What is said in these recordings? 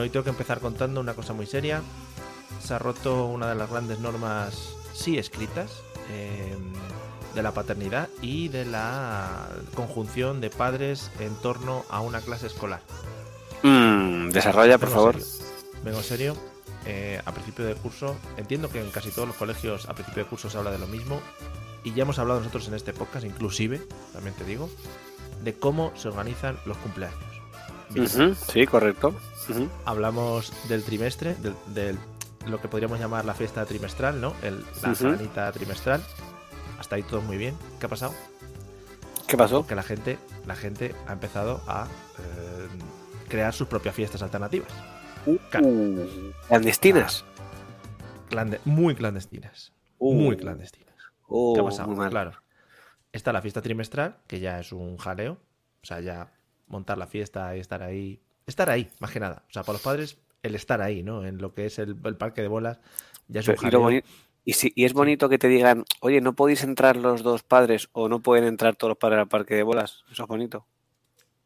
Bueno, hoy tengo que empezar contando una cosa muy seria. Se ha roto una de las grandes normas sí escritas eh, de la paternidad y de la conjunción de padres en torno a una clase escolar. Mm, desarrolla, por Vengo favor. serio. Vengo serio. Eh, a principio de curso, entiendo que en casi todos los colegios a principio de curso se habla de lo mismo. Y ya hemos hablado nosotros en este podcast, inclusive, también te digo, de cómo se organizan los cumpleaños. Sí, correcto. Hablamos del trimestre, del, del- lo que podríamos llamar la fiesta trimestral, ¿no? El, la sabanita trimestral. Hasta ahí todo muy bien. ¿Qué ha pasado? ¿Qué pasó? Que la gente, la gente ha empezado a eh, crear sus propias fiestas alternativas. Uh, clandestinas. Clande- muy clandestinas. Uh. Muy clandestinas. Oh, ¿Qué ha pasado? muy mal. Claro. Está la fiesta trimestral, que ya es un jaleo. O sea, ya montar la fiesta y estar ahí. Estar ahí, más que nada. O sea, para los padres, el estar ahí, ¿no? En lo que es el, el parque de bolas, ya es un Pero, y, si- y es bonito que te digan, oye, no podéis entrar los dos padres o no pueden entrar todos los padres al parque de bolas. Eso es bonito.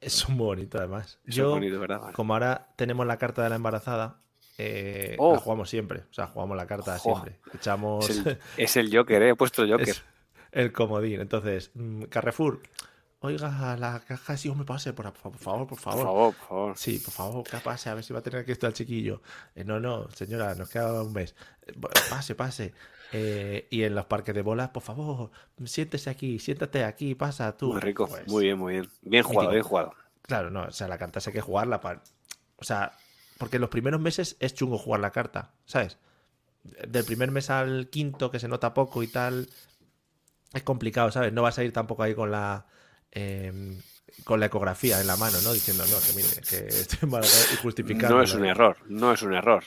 Es muy bonito, además. Eso Yo, es bonito, ¿verdad? Vale. como ahora tenemos la carta de la embarazada, eh, Oh. la jugamos siempre. O sea, jugamos la carta siempre. Echamos Es el, es el Joker, ¿eh? He puesto el Joker. es el comodín. Entonces, mm, Carrefour, oiga, la caja, sí, hombre, pase, por, por favor, por Por favor. favor, por favor. Sí, por favor, que pase, a ver si va a tener que estar el chiquillo. Eh, no, no, señora, nos queda un mes. Eh, pase, pase. Eh, y en los parques de bolas, por favor, siéntese aquí, siéntate aquí, pasa tú. Muy rico. Pues, Muy bien, muy bien. Bien jugado, bien jugado. Claro, no, o sea, la carta sí hay que jugarla para... O sea, porque en los primeros meses es chungo jugar la carta, ¿sabes? Del primer mes al quinto, que se nota poco y tal, es complicado, ¿sabes? No vas a ir tampoco ahí con la... em, con la ecografía en la mano, ¿no? Diciendo, no, que mire, que estoy embarazada y justificando. No es un error, no es un error.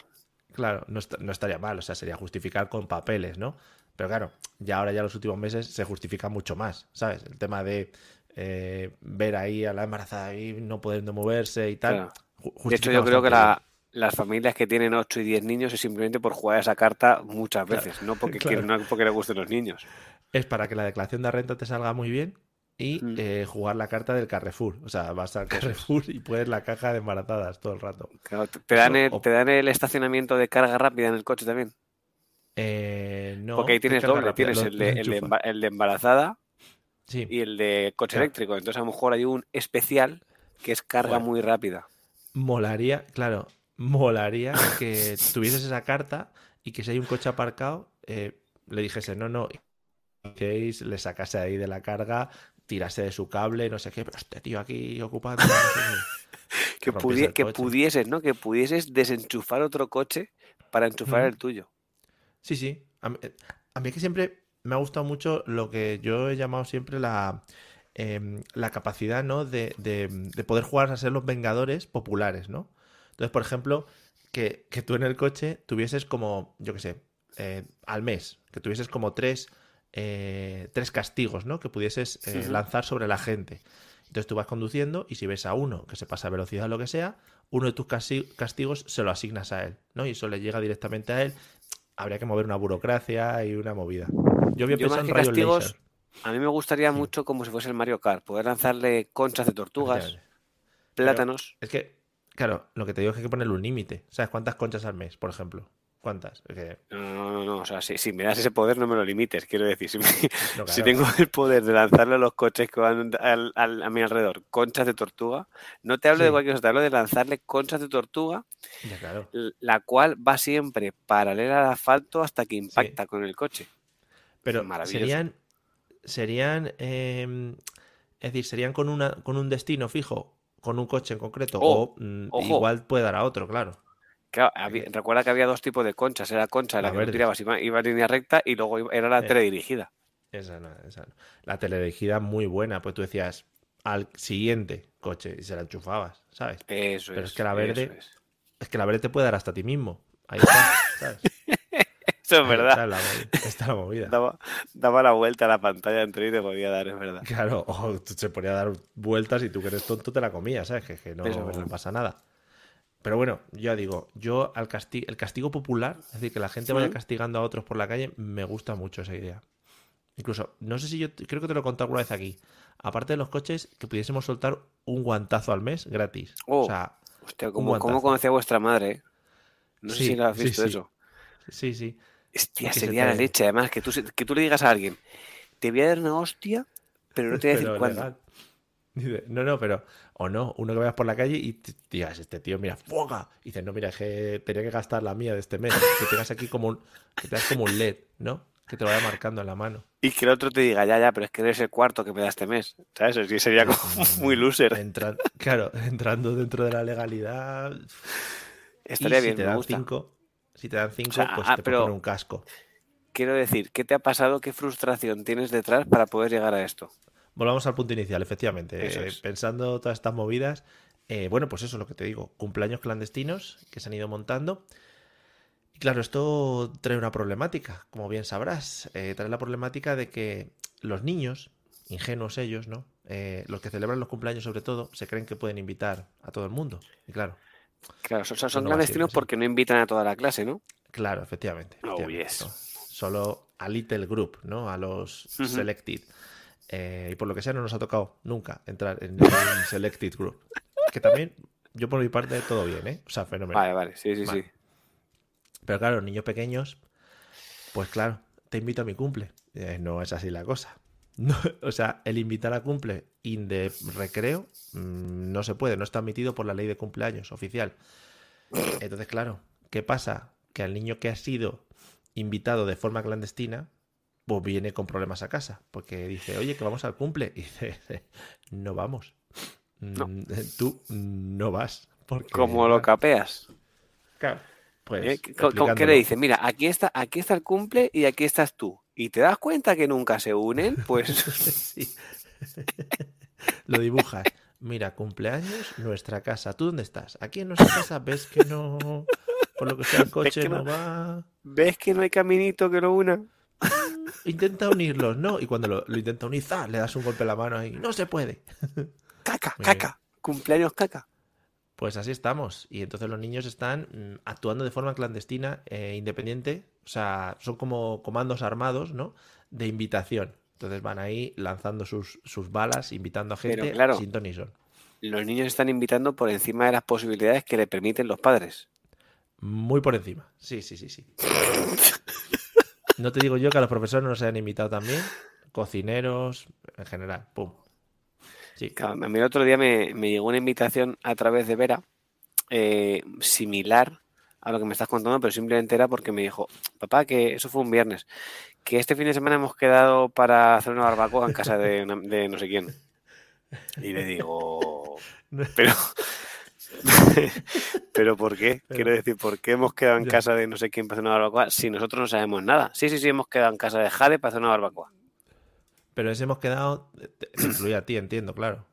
Claro, no, est- no estaría mal, o sea, sería justificar con papeles, ¿no? Pero claro, ya ahora ya los últimos meses se justifica mucho más, ¿sabes? El tema de eh, ver ahí a la embarazada ahí no pudiendo moverse y tal. Claro. De hecho, yo creo que la- las familias que tienen 8 y 10 niños es simplemente por jugar esa carta muchas Claro, veces, no porque claro. quieren- no porque les gusten los niños. Es para que la declaración de renta te salga muy bien y Mm. eh, jugar la carta del Carrefour. O sea, vas al Carrefour y puedes la caja de embarazadas todo el rato. Claro, te- dan, el, o- te dan el estacionamiento de carga rápida en el coche también. Eh, no, porque ahí tienes doble, rápida, tienes el de, el, de el de embarazada Sí. y el de coche Claro. eléctrico. Entonces a lo mejor hay un especial que es carga muy rápida. Molaría, claro, molaría que tuvieses esa carta y que si hay un coche aparcado, eh, le dijese, no, no, le sacase ahí de la carga, tirase de su cable, no sé qué, pero este tío aquí ocupando. no sé qué". Que, pudi- que pudieses, ¿no? Que pudieses desenchufar otro coche para enchufar el tuyo. Sí, sí. A mí, a mí es que siempre me ha gustado mucho lo que yo he llamado siempre la, em, la capacidad, ¿no? De, de- de poder jugar a ser los vengadores populares, ¿no? Entonces, por ejemplo, que, que tú en el coche tuvieses como, yo qué sé, eh, al mes, que tuvieses como tres, eh, tres castigos, ¿no? Que pudieses eh, lanzar sobre la gente. Entonces tú vas conduciendo y si ves a uno que se pasa a velocidad o lo que sea, uno de tus casti- castigos se lo asignas a él, ¿no? Y eso le llega directamente a él. Habría que mover una burocracia y una movida. Yo había Yo más en castigos. A mí me gustaría mucho como si fuese el Mario Kart, poder lanzarle conchas de tortugas. Pero- plátanos. Es que, claro, lo que te digo es que hay que ponerle un límite. ¿Sabes cuántas conchas al mes, por ejemplo? ¿Cuántas? No, no, no, no, O sea, si, si me das ese poder, no me lo limites. Quiero decir, si, me- no, si claro. tengo el poder de lanzarle a los coches que van al- al- a mi alrededor conchas de tortuga, no te hablo de cualquier cosa, te hablo de lanzarle conchas de tortuga, Ya, claro. la cual va siempre paralela al asfalto hasta que impacta con el coche. Pero serían, serían, eh, es decir, serían con una, con un destino fijo, con un coche en concreto. Oh, o mm, igual puede dar a otro, claro. Claro, había- recuerda que había dos tipos de conchas. Era concha la, La que tú tirabas, iba, iba en línea recta y luego iba- era la Eh. teledirigida. Esa no, esa no. La teledirigida muy buena, pues tú decías al siguiente coche y se la enchufabas, ¿sabes? Eso Pero es. es que la verde- es. Es que la verde te puede dar hasta a ti mismo. Ahí está, ¿sabes? Eso es verdad. Está la, está la movida. Daba, daba la vuelta a la pantalla entera y te podía dar, es verdad. Claro, o se ponía a dar vueltas y tú que eres tonto te la comías, ¿sabes? Que, que no pasa nada. Pero bueno, ya digo, yo al castigo, el castigo popular, es decir, que la gente vaya castigando a otros por la calle, me gusta mucho esa idea. Incluso, no sé si yo, creo que te lo he contado alguna vez aquí. Aparte de los coches, que pudiésemos soltar un guantazo al mes gratis. Oh. O sea, Hostia, ¿cómo, cómo conocía a vuestra madre? eh? No sé si lo has visto sí. eso. sí, sí. Hostia, se sería la leche, además, que tú, que tú le digas a alguien, te voy a dar una hostia, pero no te voy a decir cuándo. Dice, no, no, pero, o no, uno que vayas por la calle y te digas, este tío, mira, fuega. Y dices, no, mira, es que tenía que gastar la mía de este mes. Que tengas aquí como un, que tengas como un LED, ¿no? Que te lo vaya marcando en la mano. Y que el otro te diga, ya, ya, pero es que eres el cuarto que me da este mes. ¿Sabes? Así sería como muy loser. Claro, entrando dentro de la legalidad. Estaría y si bien, te me dan gusta. cinco, si te dan cinco, sea, pues ah, te pero- ponen un casco. Quiero decir, ¿qué te ha pasado? ¿Qué frustración tienes detrás para poder llegar a esto? Volvamos al punto inicial, efectivamente. Eh, es. pensando todas estas movidas, eh, bueno, pues eso es lo que te digo. Cumpleaños clandestinos que se han ido montando. Y claro, esto trae una problemática, como bien sabrás. Eh, trae la problemática de que los niños, ingenuos ellos, ¿no? Eh, los que celebran los cumpleaños sobre todo, se creen que pueden invitar a todo el mundo. Y claro, Claro, son, son no clandestinos porque no invitan a toda la clase, ¿no? claro, efectivamente. Oh, yes. ¿no? Solo a little group, ¿no? A los Ujú. selected. Eh, y por lo que sea no nos ha tocado nunca entrar en selected group. Que también, yo por mi parte, todo bien, ¿eh? O sea, fenómeno. Vale, vale, sí, sí, Vale. sí. Pero claro, niños pequeños, pues claro, te invito a mi cumple. Eh, no es así la cosa. No, o sea, el invitar a cumple in de recreo mm, no se puede, no está admitido por la ley de cumpleaños oficial. Entonces, claro, ¿qué pasa? Que al niño que ha sido invitado de forma clandestina, pues viene con problemas a casa, porque dice, oye, que vamos al cumple. Y dice, no vamos. No. Mm, Tú no vas. Porque, Como lo capeas. Claro, pues, ¿eh? ¿Qué- co- ¿Qué le dices? Mira, aquí está, aquí está el cumple y aquí estás tú. ¿Y te das cuenta que nunca se unen? Pues Sí. Lo dibujas. Mira, cumpleaños, nuestra casa. ¿Tú dónde estás? Aquí en nuestra casa ves que no. Por lo que sea, el coche no no. va. ¿ves que no hay caminito que lo una? Intenta unirlos, ¿no? Y cuando lo, lo intenta unir, ¡za! le das un golpe en la mano ahí. No se puede. Caca, Muy bien. caca. Cumpleaños caca. Pues así estamos. Y entonces los niños están mm, actuando de forma clandestina, eh, independiente. O sea, son como comandos armados, ¿no? De invitación. Entonces van ahí lanzando sus, sus balas, invitando a gente claro. sin ton ni son. Los niños están invitando por encima de las posibilidades que le permiten los padres. Muy por encima. Sí, sí, sí, sí. No te digo yo que a los profesores no nos hayan invitado también. Cocineros, en general. Pum. Sí. Claro, A mí el otro día me, me llegó una invitación a través de Vera, eh, similar a lo que me estás contando, pero simplemente era porque me dijo, papá, que eso fue un viernes, que este fin de semana hemos quedado para hacer una barbacoa en casa de, una- de no sé quién. Y le digo, pero, pero ¿por qué? Quiero decir, ¿por qué hemos quedado en Ya. casa de no sé quién para hacer una barbacoa si nosotros no sabemos nada? Sí, sí, sí, hemos quedado en casa de Jade para hacer una barbacoa. Pero ese hemos quedado. Incluye a ti, entiendo, claro.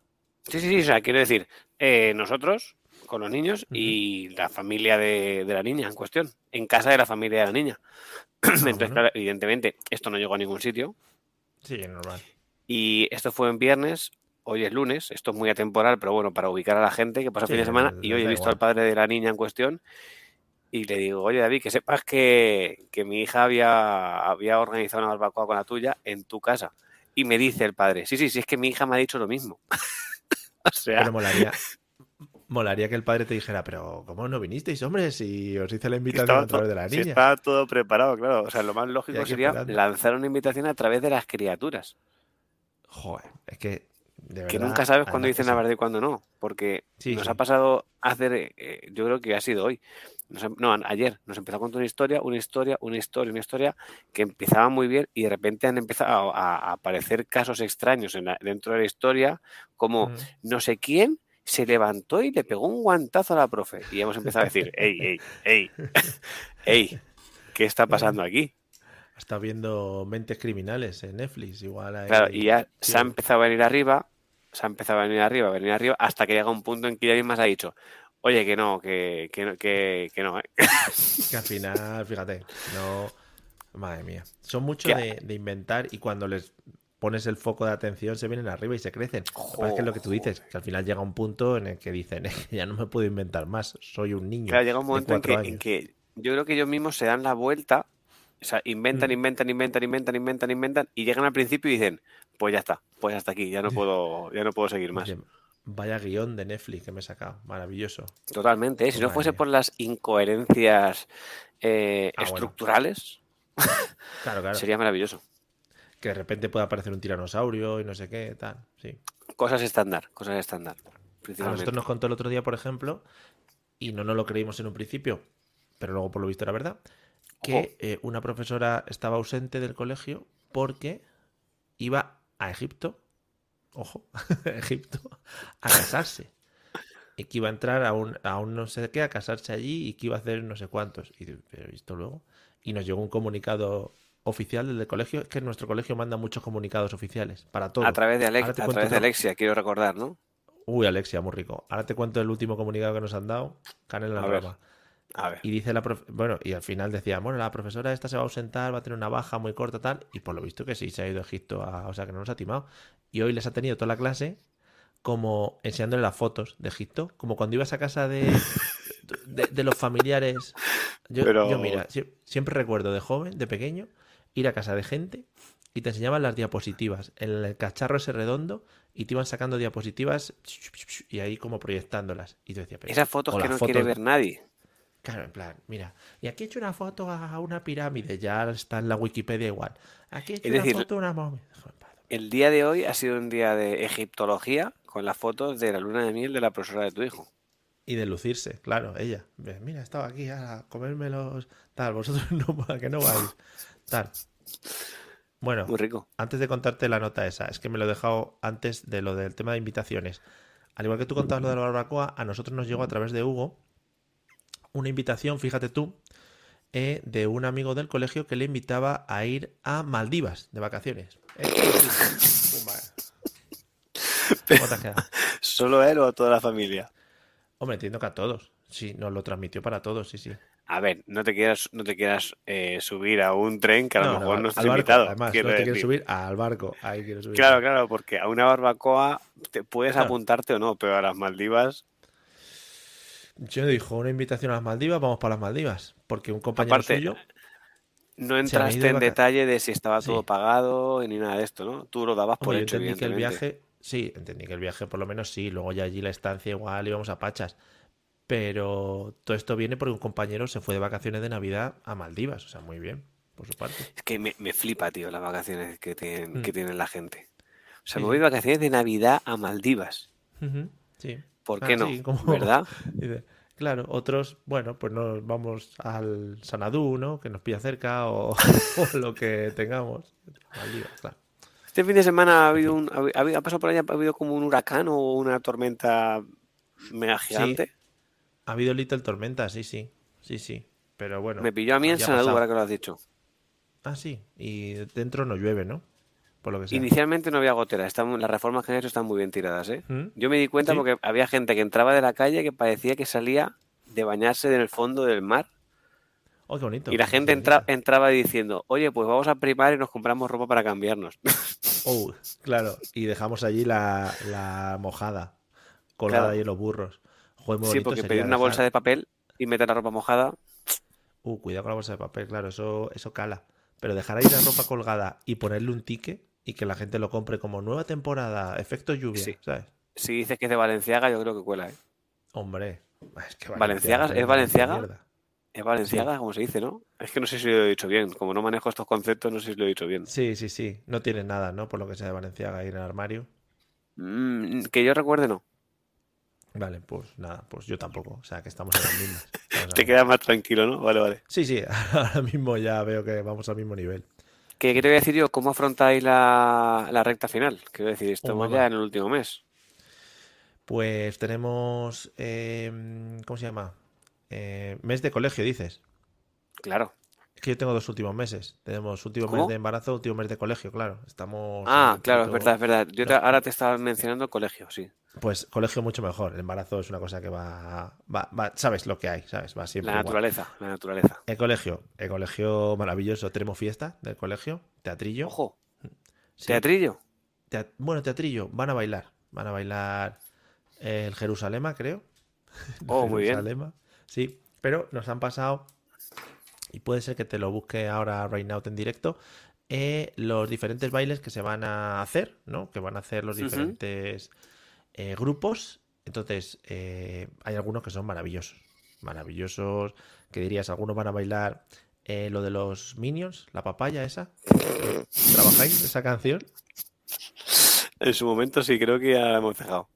Sí, sí, sí, o sea, quiero decir, eh, nosotros con los niños y la familia de, de la niña en cuestión, en casa de la familia de la niña. Entonces, bueno. claro, evidentemente, esto no llegó a ningún sitio. Sí, normal. Y esto fue en viernes, hoy es lunes, esto es muy atemporal, pero bueno, para ubicar a la gente que pasa Sí, fin de semana. Y hoy he visto igual. al padre de la niña en cuestión y le digo, oye David, que sepas que, que mi hija había, había organizado una barbacoa con la tuya en tu casa. Y me dice el padre, sí, sí, sí, es que mi hija me ha dicho lo mismo. o sea, Pero molaría. Molaría que el padre te dijera, pero ¿cómo no vinisteis, hombre? Si os hice la invitación a través de la si niña. estaba todo preparado, claro. O sea, lo más lógico sería esperando. lanzar una invitación a través de las criaturas. Joder, es que. De que nunca sabes cuándo dicen la verdad y cuándo no. Porque Sí, nos sí. ha pasado hacer, eh, yo creo que ha sido hoy. Nos em- no, ayer nos empezó a contar una historia, una historia, una historia, una historia que empezaba muy bien y de repente han empezado a, a aparecer casos extraños en la- dentro de la historia, como Mm. no sé quién se levantó y le pegó un guantazo a la profe. Y hemos empezado a decir, ey, ey, ey, ey, ¿qué está pasando aquí? Está viendo Mentes Criminales en Netflix, igual. Claro, y ya se ha empezado a venir arriba, se ha empezado a venir arriba, a venir arriba, hasta que llega un punto en que ella misma se ha dicho, oye, que no, que, que, no- que, que no, ¿eh? Que al final, fíjate, no. Madre mía. Son mucho de, de inventar y cuando les pones el foco de atención se vienen arriba y se crecen. Lo que es lo que tú dices, que al final llega un punto en el que dicen, "Es que ya no me puedo inventar más, soy un niño. Claro, llega un momento en cuatro que, en años". que yo creo que ellos mismos se dan la vuelta, o sea, inventan, Mm. inventan, inventan, inventan, inventan, inventan, y llegan al principio y dicen, pues ya está, pues hasta aquí, ya no puedo, ya no puedo seguir más. Vaya guion de Netflix que me he sacado, maravilloso. Totalmente, ¿eh? si no fuese por las incoherencias eh, Ah, bueno. estructurales, Claro, claro. sería maravilloso. Que de repente pueda aparecer un tiranosaurio y no sé qué, tal. Sí. Cosas estándar, cosas estándar, A nosotros nos contó el otro día, por ejemplo, y no nos lo creímos en un principio, pero luego por lo visto era verdad, que eh, una profesora estaba ausente del colegio porque iba a Egipto, ojo, Egipto, a casarse. Y que iba a entrar a un, a un no sé qué, a casarse allí y que iba a hacer no sé cuántos. Y pero ¿y esto luego? Y nos llegó un comunicado oficial del colegio. Es que nuestro colegio manda muchos comunicados oficiales para todo. A través de, Alex- a través de. Alexia, quiero recordar, ¿no? Uy, Alexia, muy rico. Ahora te cuento el último comunicado que nos han dado. Canela en A ver. rama. A ver. Y dice la profe- bueno, y al final decía, bueno, la profesora esta se va a ausentar, va a tener una baja muy corta, tal. Y por lo visto que sí, se ha ido a Egipto, a- o sea que no nos ha timado. Y hoy les ha tenido toda la clase como enseñándole las fotos de Egipto, como cuando ibas a casa de, de, de los familiares. Yo, Pero- yo, mira, sie- siempre recuerdo de joven, de pequeño, ir a casa de gente y te enseñaban las diapositivas en el cacharro ese redondo y te iban sacando diapositivas y ahí como proyectándolas. Y tú decías, pero, Esas fotos que no quiere ver nadie. Claro, en plan, mira, y aquí he hecho una foto a una pirámide, ya está en la Wikipedia igual. Aquí he hecho Es una decir, foto a una momia. El día de hoy ha sido un día de egiptología con las fotos de la luna de miel de la profesora de tu hijo. Y de lucirse, claro, ella. Mira, estaba aquí a comérmelos, tal, vosotros no, que no vais, tal. Bueno, Muy rico. antes de contarte la nota esa, es que me lo he dejado antes de lo del tema de invitaciones. Al igual que tú contabas lo de la barbacoa, a nosotros nos llegó a través de Hugo una invitación, fíjate tú, eh, de un amigo del colegio que le invitaba a ir a Maldivas de vacaciones. Eh, Pumba. ¿Cómo te has quedado? ¿Solo él o toda la familia? Hombre, entiendo que a todos. Sí, nos lo transmitió para todos, sí, sí. A ver, no te quieras, no te quieras eh, subir a un tren que a lo No, mejor no estás barco, invitado. Además, no te quieres subir al barco. Ahí subir. Claro, claro, porque a una barbacoa te puedes Claro. apuntarte o no, pero a las Maldivas, Yo dijo una invitación a las Maldivas, vamos para las Maldivas. Porque un compañero Aparte, suyo. no entraste en detalle de si estaba todo Sí. pagado ni nada de esto, ¿no? Tú lo dabas por Hombre, hecho, entendí que el viaje. Sí, entendí que el viaje por lo menos sí. Luego ya allí la estancia igual íbamos a Pachas. Pero todo esto viene porque un compañero se fue de vacaciones de Navidad a Maldivas. O sea, muy bien, por su parte. Es que me, me flipa, tío, las vacaciones que tienen, Mm. que tienen la gente. O sea, Sí, me voy de vacaciones de Navidad a Maldivas. Sí. ¿Por Ah, qué no? sí, como- ¿Verdad? Claro, otros, bueno, pues nos vamos al Sanadú, ¿no? Que nos pilla cerca o, o lo que tengamos. Claro. Este fin de semana ha habido un, ha habido- ha pasado por allá, ha habido como un huracán o una tormenta mega gigante. Ha habido Little Tormenta, sí, sí. Sí, sí. Pero bueno. me pilló a mí en Sanadú, ahora que lo has dicho. Ah, sí. Y dentro no llueve, ¿no? Por lo que sea. Inicialmente no había gotera, están, las reformas que han hecho están muy bien tiradas, ¿eh? ¿Mm? Yo me di cuenta Sí. porque había gente que entraba de la calle que parecía que salía de bañarse en el fondo del mar Oh, qué bonito. y la gente entra- entraba diciendo, oye, pues vamos a primar y nos compramos ropa para cambiarnos. Oh, claro. Y dejamos allí la, la mojada colgada Claro. ahí en los burros. Joder, muy sí, porque pedir una bolsa de papel y meter la ropa mojada, Uh, cuidado con la bolsa de papel, claro, eso, eso cala. Pero dejar ahí la ropa colgada y ponerle un ticket y que la gente lo compre como nueva temporada, efecto lluvia, Sí. ¿sabes? si dices que es de Valenciaga, yo creo que cuela, ¿eh? Hombre, es que Valenciaga, ¿es Valenciaga? Es Valenciaga, como se dice, ¿no? Es que no sé si lo he dicho bien. Como no manejo estos conceptos, no sé si lo he dicho bien. Sí, sí, sí. No tiene nada, ¿no? Por lo que sea de Valenciaga ahí en el armario. Mm, que yo recuerde, no. Vale, pues nada, pues yo tampoco. O sea, que estamos en las mismas. Te quedas más tranquilo, ¿no? Vale, vale. Sí, sí, ahora mismo ya veo que vamos al mismo nivel. ¿Qué, qué te voy a decir yo? ¿Cómo afrontáis la, la recta final? Quiero decir, estamos ya en el último mes. Pues tenemos. eh, ¿Cómo se llama? Eh, mes de colegio, dices. Claro. Que yo tengo dos últimos meses. Tenemos último ¿Cómo? mes de embarazo, último mes de colegio, claro. Estamos. Ah, claro, es verdad, es verdad. Yo te- ahora te estaba mencionando colegio, sí. Pues colegio mucho mejor. El embarazo es una cosa que va. va, va- sabes lo que hay, ¿sabes? Va siempre. La igual. naturaleza, la naturaleza. El colegio. El colegio maravilloso. Tenemos fiesta del colegio. Teatrillo. Ojo, Sí. teatrillo. Tea- bueno, teatrillo. Van a bailar. Van a bailar el Jerusalema, creo. Oh, muy bien. Sí, pero nos han pasado, y puede ser que te lo busque ahora right now en directo, eh, los diferentes bailes que se van a hacer, ¿no? Que van a hacer los diferentes eh, grupos. Entonces, eh, hay algunos que son maravillosos. Maravillosos. Que dirías, algunos van a bailar eh, lo de los Minions, la papaya esa. ¿Trabajáis esa canción? En su momento sí, creo que ya la hemos dejado.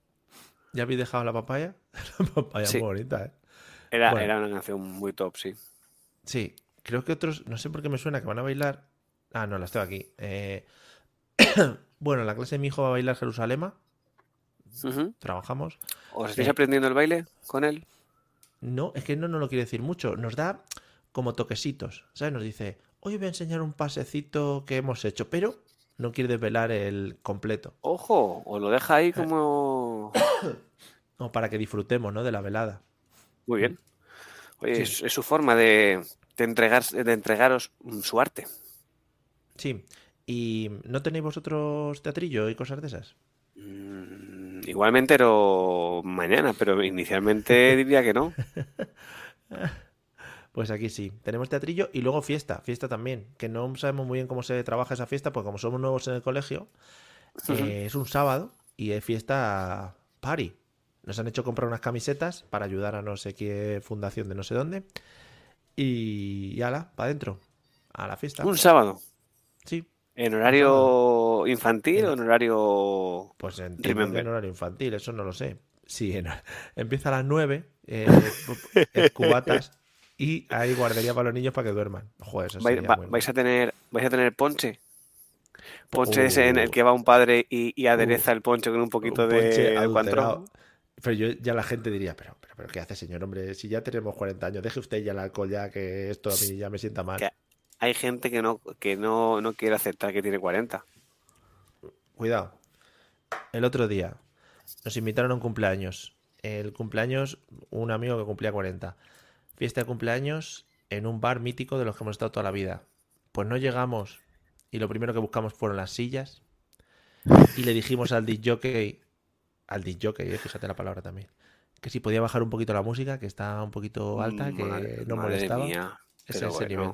¿Ya habéis dejado la papaya? La papaya Sí. muy bonita, ¿eh? Era, Bueno. era una canción muy top, sí. Sí, creo que otros, no sé por qué me suena que van a bailar. Ah, no, las tengo aquí. Eh, bueno, la clase de mi hijo va a bailar Jerusalema. Trabajamos. ¿Os estáis Eh. aprendiendo el baile con él? No, es que no nos lo quiere decir mucho. Nos da como toquecitos. ¿Sabes? Nos dice, hoy voy a enseñar un pasecito que hemos hecho, pero no quiere desvelar el completo. Ojo, os lo deja Eh. ahí como... O para que disfrutemos, ¿no? De la velada. Muy bien. Oye, Sí. es, es su forma de, de, entregar, de entregaros su arte. Sí. ¿Y no tenéis vosotros teatrillo y cosas de esas? Mm, igualmente, pero mañana, pero inicialmente diría que no. Pues aquí sí, tenemos teatrillo y luego fiesta, fiesta también, que no sabemos muy bien cómo se trabaja esa fiesta, porque como somos nuevos en el colegio, eh, es un sábado y es fiesta party. Nos han hecho comprar unas camisetas para ayudar a no sé qué fundación de no sé dónde. Y, y ala, para adentro, a la fiesta. Un sábado. Sí, ¿En horario infantil o en horario...? pues en horario infantil, eso no lo sé. Sí, en- empieza a las 9, eh, cubatas y hay guardería para los niños para que duerman. Joder, eso Vai- sería va- muy vais, a tener, ¿Vais a tener ponche? Ponche ese en el Uh. que va un padre y, y adereza el ponche con un poquito un de adulterado. Pero yo, ya la gente diría, pero, pero, pero ¿qué hace, señor? Hombre, si ya tenemos 40 años, deje usted ya el alcohol ya, que esto a mí ya me sienta mal. Que- Hay gente que no, que no, no quiere aceptar que tiene 40. Cuidado. El otro día nos invitaron a un cumpleaños. El cumpleaños, un amigo que cumplía 40. Fiesta de cumpleaños en un bar mítico de los que hemos estado toda la vida. Pues no llegamos y lo primero que buscamos fueron las sillas. Y le dijimos al jockey, al disc jockey, eh, fíjate la palabra también, que si podía bajar un poquito la música, que está un poquito alta, que Madre- no molestaba. mía, ese bueno. nivel.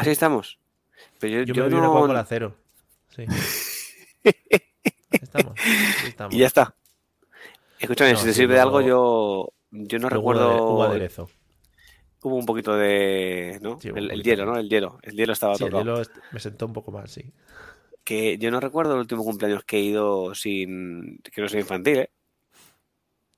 Así estamos. Pero yo, Yo, yo me bebí una no- Coca-Cola cero. Sí. Estamos. Y ya está. Escúchame, No, si te sirve de algo, yo, yo no recuerdo. hubo aderezo. Hubo un poquito de. ¿no? Sí, hubo un el, el hielo, ¿no? El hielo. El hielo estaba Sí, el tocado. hielo me sentó un poco mal, sí. Que yo no recuerdo el último cumpleaños que he ido sin. que no sea infantil, ¿eh?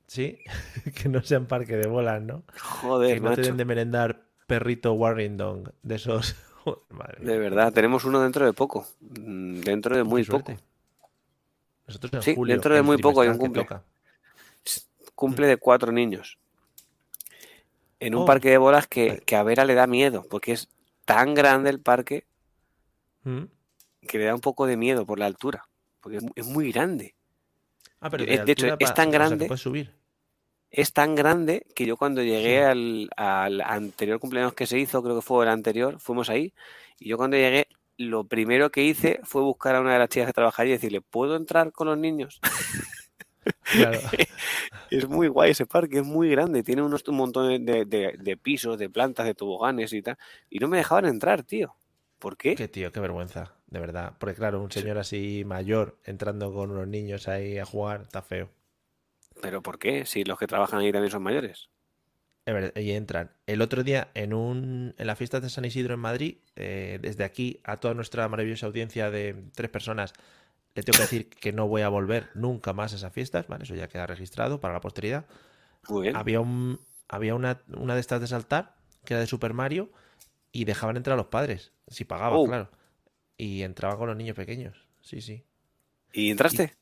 Sí, que no sean parque de bolas, ¿no? Joder, que no te macho. den de merendar perrito Warrington, de esos. Madre De verdad, tenemos uno dentro de poco. Mm, Dentro de muy poco. Nosotros en Sí, julio, dentro de muy poco hay un cumple. Cumple de cuatro niños. En un Oh. parque de bolas que, que a Vera le da miedo, porque es tan grande el parque ¿Mm? Que le da un poco de miedo por la altura. Porque es, mu- es muy grande. Ah, pero Eh, de hecho, es tan o sea, que grande- puedes subir. Es tan grande que yo cuando llegué Sí. al, al anterior cumpleaños que se hizo, creo que fue el anterior, fuimos ahí, y yo cuando llegué, lo primero que hice fue buscar a una de las chicas que trabajaba allí y decirle, ¿puedo entrar con los niños? Claro. Es muy guay ese parque, es muy grande, tiene unos, un montón de, de- de pisos, de plantas, de toboganes y tal, y no me dejaban entrar, tío. ¿Por qué? Qué tío, qué vergüenza, de verdad. Porque claro, un señor así mayor entrando con unos niños ahí a jugar, está feo. ¿Pero por qué? Si los que trabajan ahí también son mayores. Es verdad, Y entran. El otro día, en un en la fiesta de San Isidro en Madrid, eh, desde aquí a toda nuestra maravillosa audiencia de tres personas, le tengo que decir que no voy a volver nunca más a esas fiestas, ¿vale? Eso ya queda registrado para la posteridad. Muy bien. Había un había una, una de estas de saltar, que era de Super Mario, y dejaban entrar a los padres, si pagaban, Oh. claro. Y entraba con los niños pequeños. Sí, sí. ¿Y entraste?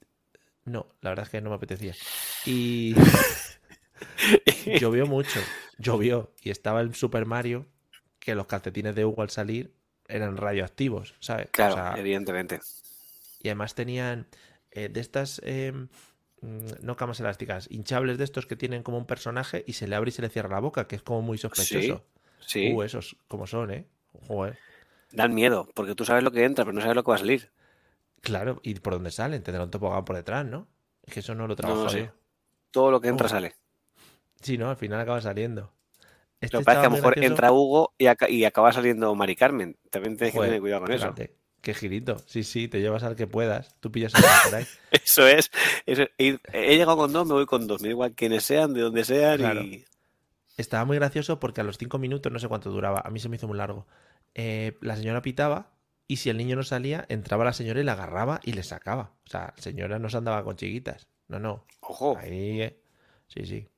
No, la verdad es que no me apetecía. Y llovió mucho, llovió. Y estaba el Super Mario, que los calcetines de Hugo al salir eran radioactivos, ¿sabes? Claro, evidentemente. Y además tenían eh, de estas, mm, no camas elásticas, hinchables de estos que tienen como un personaje y se le abre y se le cierra la boca, que es como muy sospechoso. Sí. Uh, esos como son, ¿eh? Joder. Dan miedo, porque tú sabes lo que entra, pero no sabes lo que va a salir. Claro, y por dónde salen, tendrá un topogán por detrás, ¿no? Es que eso no lo trabajo no, Todo lo que entra sale. Sí, ¿no? Al final acaba saliendo. Este Lo que pasa es que a lo mejor gracioso. entra Hugo y, aca- y acaba saliendo Mari Carmen. También tienes que tener cuidado con eso. Qué girito. Sí, sí, te llevas al que puedas. Tú pillas a alguien por ahí. Eso es. eso es he llegado con dos, me voy con dos. Me da igual quiénes sean, de dónde sean. Claro. Y... Estaba muy gracioso porque a los cinco minutos, no sé cuánto duraba, a mí se me hizo muy largo. eh, la señora pitaba y si el niño no salía, entraba la señora y la agarraba y le sacaba. O sea, la señora no se andaba con chiquitas. No, no. Ojo, Ahí, eh, sí, sí.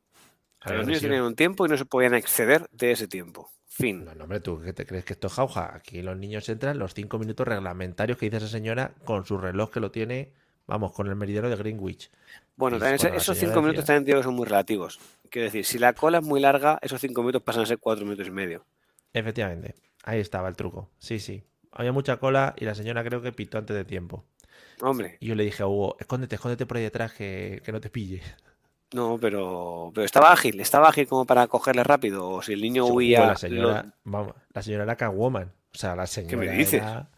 los niños tenían un tiempo y no se podían exceder de ese tiempo. Fin. No, no, hombre, ¿tú qué te crees que esto es jauja? Aquí los niños entran los cinco minutos reglamentarios que dice esa señora con su reloj que lo tiene, vamos, con el meridiano de Greenwich. Bueno, también esos cinco minutos también digo que son muy relativos. Quiero decir, si la cola es muy larga, esos cinco minutos pasan a ser cuatro minutos y medio. Efectivamente, ahí estaba el truco. Sí, sí. Había mucha cola y la señora creo que pitó antes de tiempo. Hombre, Y yo le dije a Hugo, escóndete, escóndete por ahí detrás que, que no te pille. no, pero, pero estaba ágil, estaba ágil como para cogerle rápido. O si el niño huía. la señora, lo- vamos, la señora era Catwoman. O sea, la señora me dices? era-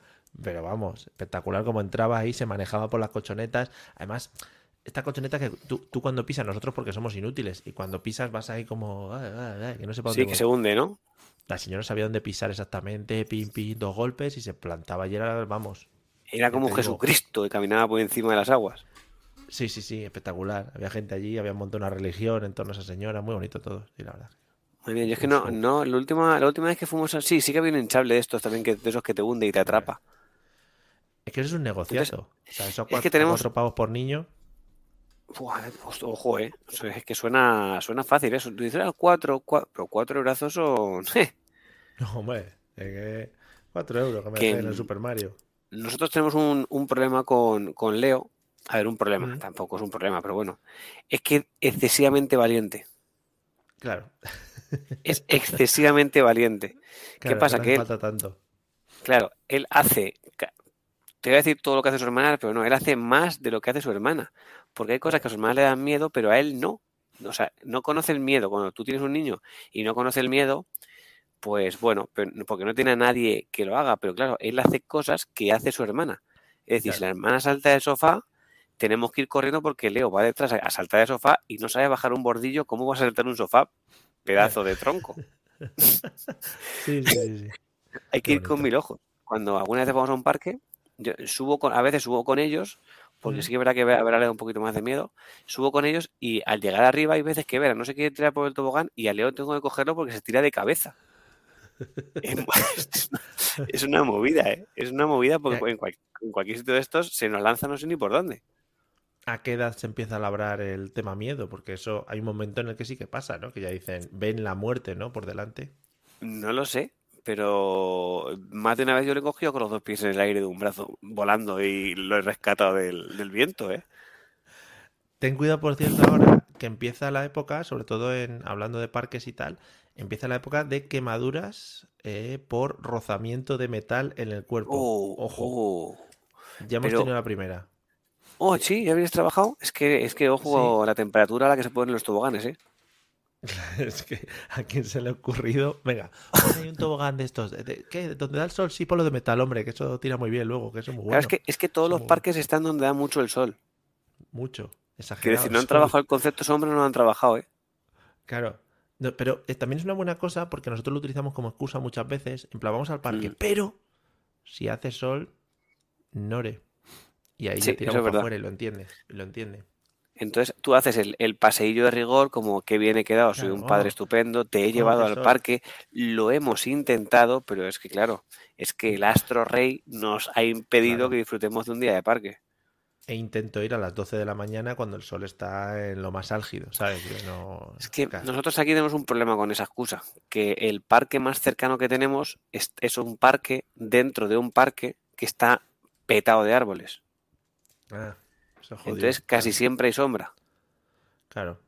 Pero vamos, espectacular como entraba ahí, se manejaba por las colchonetas. Además, esta colchoneta que tú, tú cuando pisas, nosotros porque somos inútiles, y cuando pisas vas ahí como... "Ay, ay, ay", que no Sí, que se hunde, ¿no? La señora sabía dónde pisar exactamente, pim, pim, dos golpes y se plantaba y era, vamos... Era como digo. Jesucristo que caminaba por encima de las aguas. Sí, sí, sí, espectacular. Había gente allí, había montado una religión en torno a esa señora, muy bonito todo, sí, la verdad. Muy bien, yo es que no, no, la última, la última vez que fuimos a... Sí, sí que había un hinchable de estos también, que, de esos que te hunde y te atrapa. Es que eso es un negociazo. o sea, eso a es que cuatro, tenemos- cuatro pavos por niño. Buah, ojo, eh. Es que suena, suena fácil eso. Tú dices, ah, cuatro, cua- pero cuatro brazos son... No, hombre, es que 4 euros que me Que- en el Super Mario. Nosotros tenemos un, un problema con, con Leo. A ver, un problema, Mm. tampoco es un problema, pero bueno. Es que excesivamente valiente. Claro. Es excesivamente valiente. claro, pasa? Que él- falta tanto. Claro, él hace. Te voy a decir todo lo que hace su hermana, pero no, él hace más de lo que hace su hermana. Porque hay cosas que a su hermana le dan miedo, pero a él no. O sea, no conoce el miedo. Cuando tú tienes un niño y no conoce el miedo, pues bueno, porque no tiene a nadie que lo haga. Pero claro, él hace cosas que hace su hermana. Es decir, si la Claro. hermana salta del sofá, tenemos que ir corriendo porque Leo va detrás a- saltar del sofá y no sabe bajar un bordillo. ¿Cómo va a saltar un sofá? Pedazo de tronco. Sí, sí, sí. sí. Hay que ir con mil ojos. Cuando alguna vez vamos a un parque, yo subo con, a veces subo con ellos, porque Mm. sí que verdad que Vera le da un poquito más de miedo, subo con ellos y al llegar arriba hay veces que Vera no se quiere tirar por el tobogán y a Leo tengo que cogerlo porque se tira de cabeza. Es, una- es una movida, ¿eh? Es una movida porque en, cual- en cualquier sitio de estos se nos lanza no sé ni por dónde. ¿A qué edad se empieza a labrar el tema miedo? Porque eso hay un momento en el que sí que pasa, ¿no? Que ya dicen, ven la muerte, ¿no? Por delante. No lo sé, pero más de una vez yo le he cogido con los dos pies en el aire de un brazo volando y lo he rescatado del, del viento, ¿eh? Ten cuidado, por cierto, ahora que empieza la época, sobre todo en hablando de parques y tal, empieza la época de quemaduras eh, por rozamiento de metal en el cuerpo. Oh, Ojo, oh. ya hemos pero- tenido la primera. Oh, sí, ¿ya habías trabajado? Es que, es que ojo, la temperatura a la que se ponen los toboganes, ¿eh? Es que a quién se le ha ocurrido. Venga, ahí un tobogán de estos. ¿De- de- ¿Qué? Donde da el sol, sí, ponlo de metal, hombre, que eso tira muy bien luego, que eso es muy bueno. Claro, es que, es que todos los muy parques están donde da mucho el sol. Mucho. Exagerado. Quiero decir, no han sol. trabajado el concepto sombra, no lo han trabajado, ¿eh? Claro. No, pero eh, también es una buena cosa porque nosotros lo utilizamos como excusa muchas veces. En plan, vamos al parque, Mm. pero si hace sol, nore. Y ahí Sí, ya tiramos para afuera y lo entiendes. Lo entiende. Entonces tú haces el, el paseillo de rigor como que bien he quedado, soy un padre estupendo, te he llevado al parque, lo hemos intentado, pero es que claro, es que el astro rey nos ha impedido Claro. que disfrutemos de un día de parque. E intento ir a las 12 de la mañana cuando el sol está en lo más álgido, ¿sabes? Yo no... Es que Claro. nosotros aquí tenemos un problema con esa excusa, que el parque más cercano que tenemos es, es un parque dentro de un parque que está petado de árboles. Ah, jodido. Entonces casi Claro. siempre hay sombra. Claro.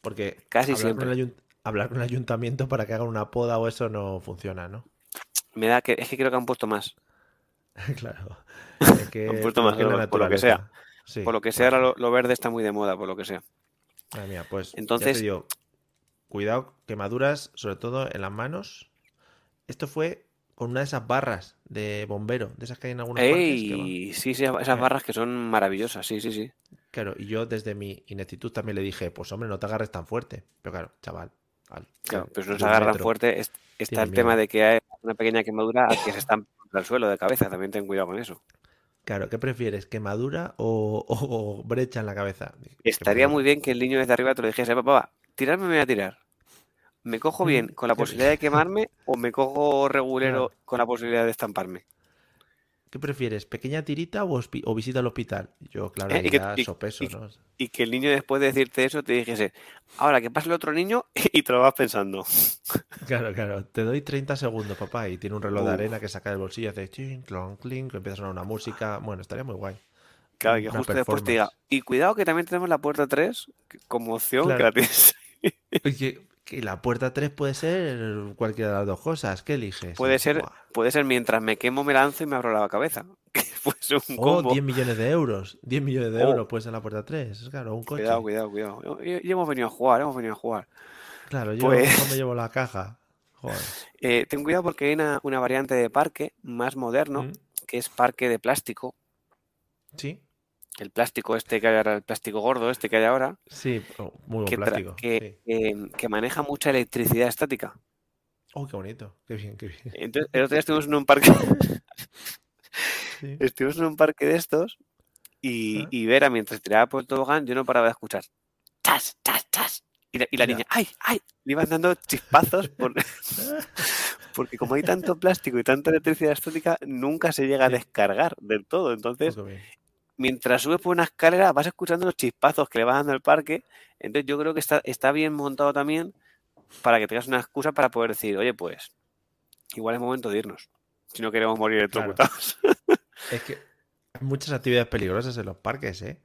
Porque Casi hablar, siempre. Con el hablar con el ayuntamiento para que hagan una poda o eso no funciona, ¿no? Me da que es que creo que han puesto más. claro. Es que, Han puesto es más que árboles, por lo que sea. Sí, Por lo que sea, ahora sí. lo, lo verde está muy de moda, por lo que sea. Madre mía, pues Entonces- digo, cuidado, quemaduras, sobre todo en las manos. Esto fue con una de esas barras de bombero, de esas que hay en van- ¡Ey! Sí, sí, esas barras que son maravillosas, sí, sí, sí. Claro, y yo desde mi ineptitud también le dije, pues hombre, no te agarres tan fuerte. Pero claro, chaval. al- Claro, pero si no se agarran metro. fuerte, es- está Tiene el tema de que hay una pequeña quemadura que se están el suelo de cabeza. También ten cuidado con eso. Claro, ¿qué prefieres? ¿Quemadura o, o- o brecha en la cabeza? Estaría muy bien que el niño desde arriba te lo dijese, papá, tirarme me voy a tirar. ¿Me cojo bien con la posibilidad de quemarme o me cojo regulero con la posibilidad de estamparme? ¿Qué prefieres? ¿Pequeña tirita o, visita al hospital? Yo, claro, Eh, y que- ya y- sopeso, y- ¿no? Y que el niño después de decirte eso te dijese, ahora que pase el otro niño y te lo vas pensando. Claro, claro. Te doy 30 segundos, papá, y tiene un reloj de arena que saca del bolsillo, hace chin, clon, clink, empieza a sonar una música. Bueno, estaría muy guay. Claro, y que justo después te diga, y cuidado que también tenemos la puerta 3 que- como opción Claro. que la tienes. Oye, que la puerta 3 puede ser cualquiera de las dos cosas. ¿Qué eliges? Puede ser, Buah. puede ser mientras me quemo, me lanzo y me abro la cabeza. Ser un Oh, combo. 10 millones de euros. 10 millones de Oh. euros puede ser la puerta 3. Claro, un coche. Cuidado, cuidado, cuidado. Y, y hemos venido a jugar, hemos venido a jugar. Claro, yo Pues- cuando llevo la caja. Joder. Eh, ten cuidado porque hay una, una variante de parque más moderno, Mm, que es parque de plástico. Sí, El plástico este que hay ahora, el plástico gordo este que hay ahora, sí, oh, muy buen que, plástico. que, sí. eh, que maneja mucha electricidad estática. Oh, qué bonito. Qué bien, qué bien. Entonces, el otro día estuvimos en un parque, Sí. estuvimos en un parque de estos y, Ah. y Vera, mientras tiraba por el tobogán, yo no paraba de escuchar. ¡Chas, chas, chas! Y la, y la Ya. niña, ¡ay, ay! Le iban dando chispazos por- porque como hay tanto plástico y tanta electricidad estática, nunca se llega a descargar del todo. Entonces. Mientras subes por una escalera, vas escuchando los chispazos que le vas dando al parque. Entonces, yo creo que está, está bien montado también para que tengas una excusa para poder decir, oye, pues, igual es momento de irnos. Si no queremos morir Claro. electrocutados. Es que hay muchas actividades peligrosas en los parques, ¿eh?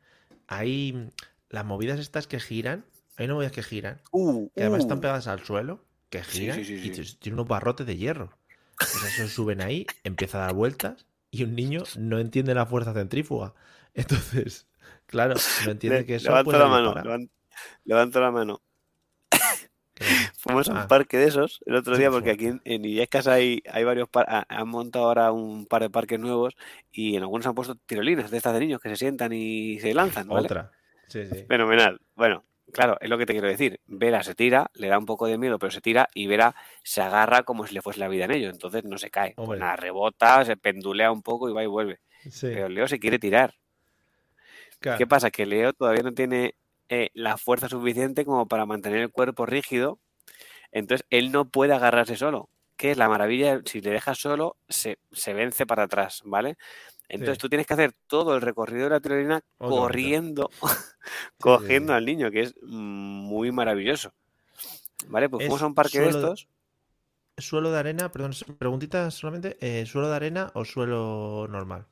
Hay las movidas estas que giran. Hay unas movidas que giran, Uh, que además uh. están pegadas al suelo, que giran sí, sí, y sí. tienen unos barrotes de hierro. Se suben ahí, empieza a dar vueltas y un niño no entiende la fuerza centrífuga. Entonces, claro, no entiende que eso levanto puede la mano, disparar. levan- levanto la mano. Fuimos a un Ah. parque de esos el otro día por porque aquí en, en Illescas hay, hay varios par- ha- han montado ahora un par de parques nuevos y en algunos han puesto tirolinas de estas de niños que se sientan y se lanzan, ¿vale? Otra. Sí, sí. Fenomenal. Bueno, claro, es lo que te quiero decir. Vera se tira, le da un poco de miedo, pero se tira y Vera se agarra como si le fuese la vida en ello. Entonces no se cae. Pues nada, rebota, se pendulea un poco y va y vuelve. Sí, Pero Leo se quiere tirar. Claro. ¿Qué pasa? Que Leo todavía no tiene eh, la fuerza suficiente como para mantener el cuerpo rígido. Entonces él no puede agarrarse solo. Que es la maravilla, si le dejas solo, se, se vence para atrás, ¿vale? Entonces Sí. tú tienes que hacer todo el recorrido de la tirolina Oh, corriendo, cogiendo sí. al niño, que es muy maravilloso. ¿Vale? Pues fuimos a un parque de suelo de- estos. ¿Suelo de arena? Perdón, preguntita solamente. eh, ¿Suelo de arena o suelo normal?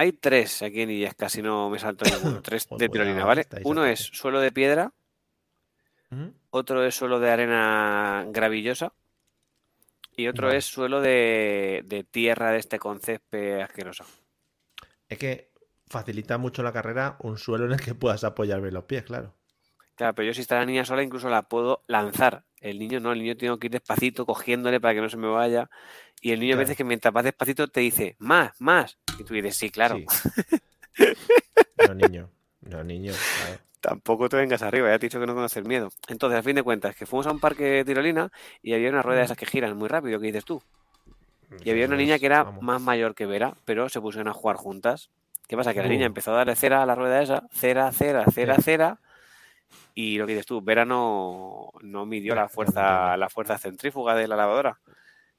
Hay tres aquí en Illescas, si no me salto ninguno. Tres de tirolina, ¿vale? Uno es suelo de piedra, ¿Mm? otro es suelo de arena gravillosa y otro Vale. es suelo de, de tierra de este con césped asqueroso. Es que facilita mucho la carrera un suelo en el que puedas apoyarme los pies, claro. Claro, pero yo si está la niña sola incluso la puedo lanzar. El niño no, el niño tiene que ir despacito cogiéndole para que no se me vaya. Y el niño a veces que mientras vas despacito te dice, más, más. Y tú dices, sí, claro. Sí. No, niño. No, niño. claro. Tampoco te vengas arriba, ya te he dicho que no conoces miedo. Entonces, a fin de cuentas, que fuimos a un parque de tirolina y había una rueda de esas que giran muy rápido, que dices tú. Y había una niña que era vamos. más mayor que Vera, pero se pusieron a jugar juntas. ¿Qué pasa? Que la Uh. niña empezó a darle cera a la rueda esa, cera, cera, cera, cera. Y lo que dices tú, Vera no, no midió la fuerza, la fuerza centrífuga de la lavadora.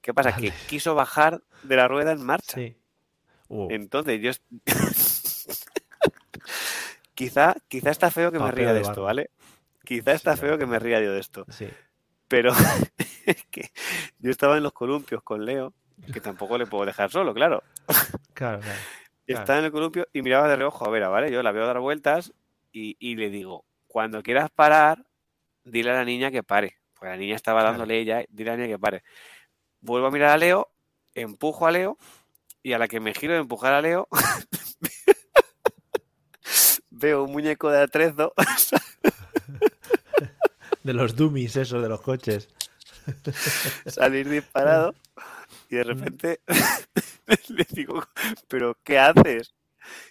¿Qué pasa? Vale. Que quiso bajar de la rueda en marcha. Sí. Uh, Entonces yo... quizá, quizá está feo que me ría de de esto. ¿vale? Quizá está Sí, feo que me ría yo de esto. sí. Pero es que yo estaba en los columpios con Leo, que tampoco le puedo dejar solo, claro. Claro, claro. Estaba en el columpio y miraba de reojo a Vera, ¿vale? Yo la veo dar vueltas y, y le digo, cuando quieras parar, dile a la niña que pare. Porque la niña estaba dándole ella, dile a la niña que pare. Vuelvo a mirar a Leo, empujo a Leo y a la que me giro de empujar a Leo, veo un muñeco de atrezo De los dummies, esos de los coches. salir disparado y de repente le digo, ¿pero qué haces?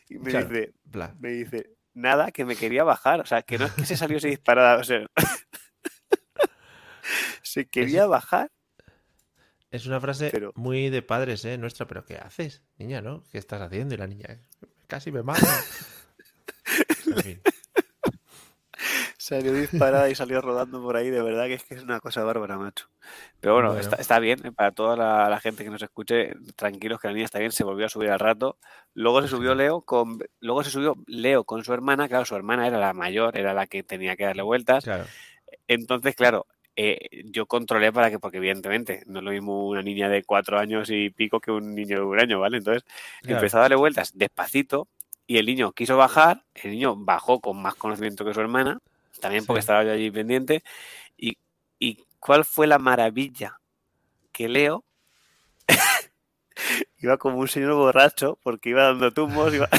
Y me Claro, dice, Bla. me dice, nada, que me quería bajar. O sea, que no es que se salió así disparada, o sea, se quería bajar. Es una frase Pero- muy de padres, ¿eh? Nuestra, pero ¿qué haces, niña, no? ¿Qué estás haciendo? Y la niña, casi me mata. En fin. Salió disparada y salió rodando por ahí, de verdad que es que es una cosa bárbara, macho. Pero bueno, Bueno. Está, está bien, ¿eh? para toda la, la gente que nos escuche, tranquilos que la niña está bien, se volvió a subir al rato. Luego se subió Leo con luego se subió Leo con su hermana, claro, su hermana era la mayor, era la que tenía que darle vueltas. Claro. Entonces, claro, eh, yo controlé para que, porque evidentemente no es lo mismo una niña de cuatro años y pico que un niño de un año, ¿vale? Entonces Claro. empezó a darle vueltas despacito y el niño quiso bajar, el niño bajó con más conocimiento que su hermana, también porque Sí. estaba yo allí pendiente. Y, y cuál fue la maravilla? Que Leo iba como un señor borracho porque iba dando tumbos, iba...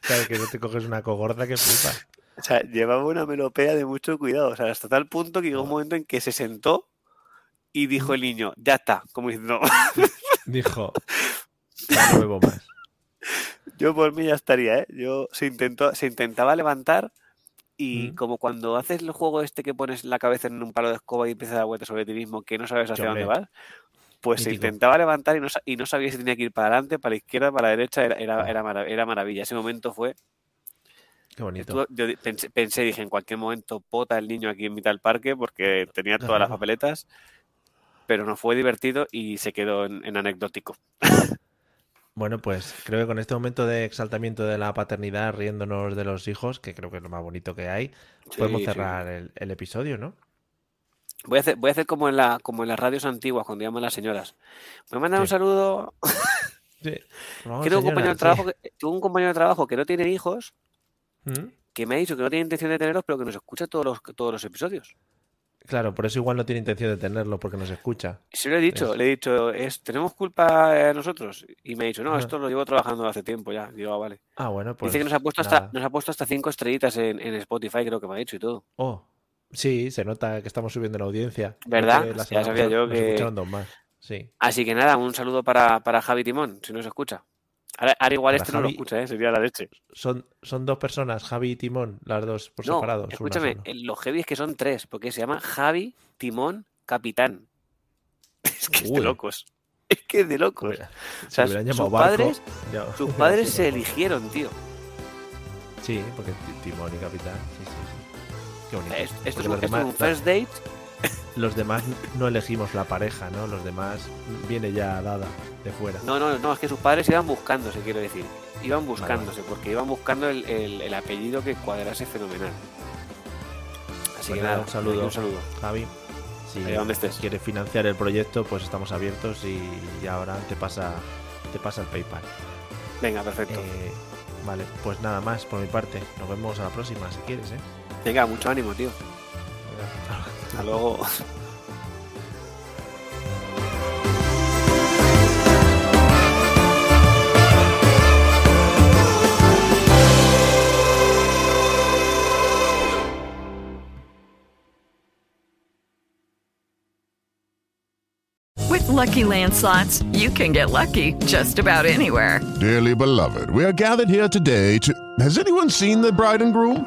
Claro, que no te coges una cogorza que flipa. O sea, llevaba una melopea de mucho cuidado. O sea, hasta tal punto que llegó un momento en que se sentó y dijo el niño, ya está, como diciendo, Dijo, ya no bebo más. yo por mí ya estaría, ¿eh? Yo se intentó, se intentaba levantar y Mm. como cuando haces el juego este que pones la cabeza en un palo de escoba y empiezas a dar vueltas sobre ti mismo que no sabes hacia dónde vas, pues se intentaba levantar y no, y no sabía si tenía que ir para adelante, para la izquierda, para la derecha, era, era, era, marav- era maravilla. Ese momento fue Qué bonito. Yo pensé, pensé, dije, en cualquier momento pota el niño aquí en mitad del parque porque tenía todas las papeletas, pero no fue divertido y se quedó en, en anecdótico. Bueno, pues creo que con este momento de exaltamiento de la paternidad, riéndonos de los hijos, que creo que es lo más bonito que hay, podemos Sí, sí. cerrar el, el episodio, ¿no? Voy a hacer, voy a hacer como en la, como en las radios antiguas, cuando llaman las señoras. Voy a mandar un Sí. saludo. Sí. Vamos, que tengo un señora, compañero de sí. trabajo que, tengo un compañero de trabajo que no tiene hijos, ¿Mm? que me ha dicho que no tiene intención de tenerlos, pero que nos escucha todos los, todos los episodios. Claro, por eso igual no tiene intención de tenerlo, porque nos escucha. Se lo he dicho, Es- le he dicho, es, ¿tenemos culpa eh, nosotros? Y me ha dicho, no, esto lo llevo trabajando hace tiempo ya. Digo, ah, vale. Ah, bueno, pues. Dice que nos ha puesto hasta, nada. nos ha puesto hasta cinco estrellitas en, en Spotify, creo que me ha dicho y todo. Oh, sí, se nota que estamos subiendo la audiencia. ¿Verdad? la Ya sabía yo nos que- escucharon dos más. Sí. Así que nada, un saludo para, para Javi Timón, si no se escucha. Ahora, ahora igual este no lo escucha, ¿eh? sería la leche. Son, son dos personas, Javi y Timón, las dos por No, separado. una escúchame, solo. el- lo heavy es que son tres, porque se llama Javi Timón Capitán. Es que es de locos. Es que es de locos. Pues, si sea, sus padres- Sus padres se eligieron, tío. Sí, porque Ti- Timón y Capitán. Sí, sí, sí. Qué bonito. Es- Esto es un, los, esto es un first date. los demás no elegimos la pareja, ¿no? Los demás viene ya dada de fuera. No, no, no, es que sus padres iban buscándose, quiero decir. Iban buscándose, porque iban buscando el, el- el apellido que cuadrase fenomenal. Así Pues que nada, un saludo. un saludo. Javi, si estés. quieres financiar el proyecto, pues estamos abiertos y, y ahora te pasa, te pasa el PayPal. Venga, perfecto. Eh, vale, pues nada más por mi parte. Nos vemos a la próxima si quieres, ¿eh? Venga, mucho ánimo, tío. Venga. Hasta luego. With Lucky Land slots, you can get lucky just about anywhere. Dearly beloved, we are gathered here today to. Has anyone seen the bride and groom?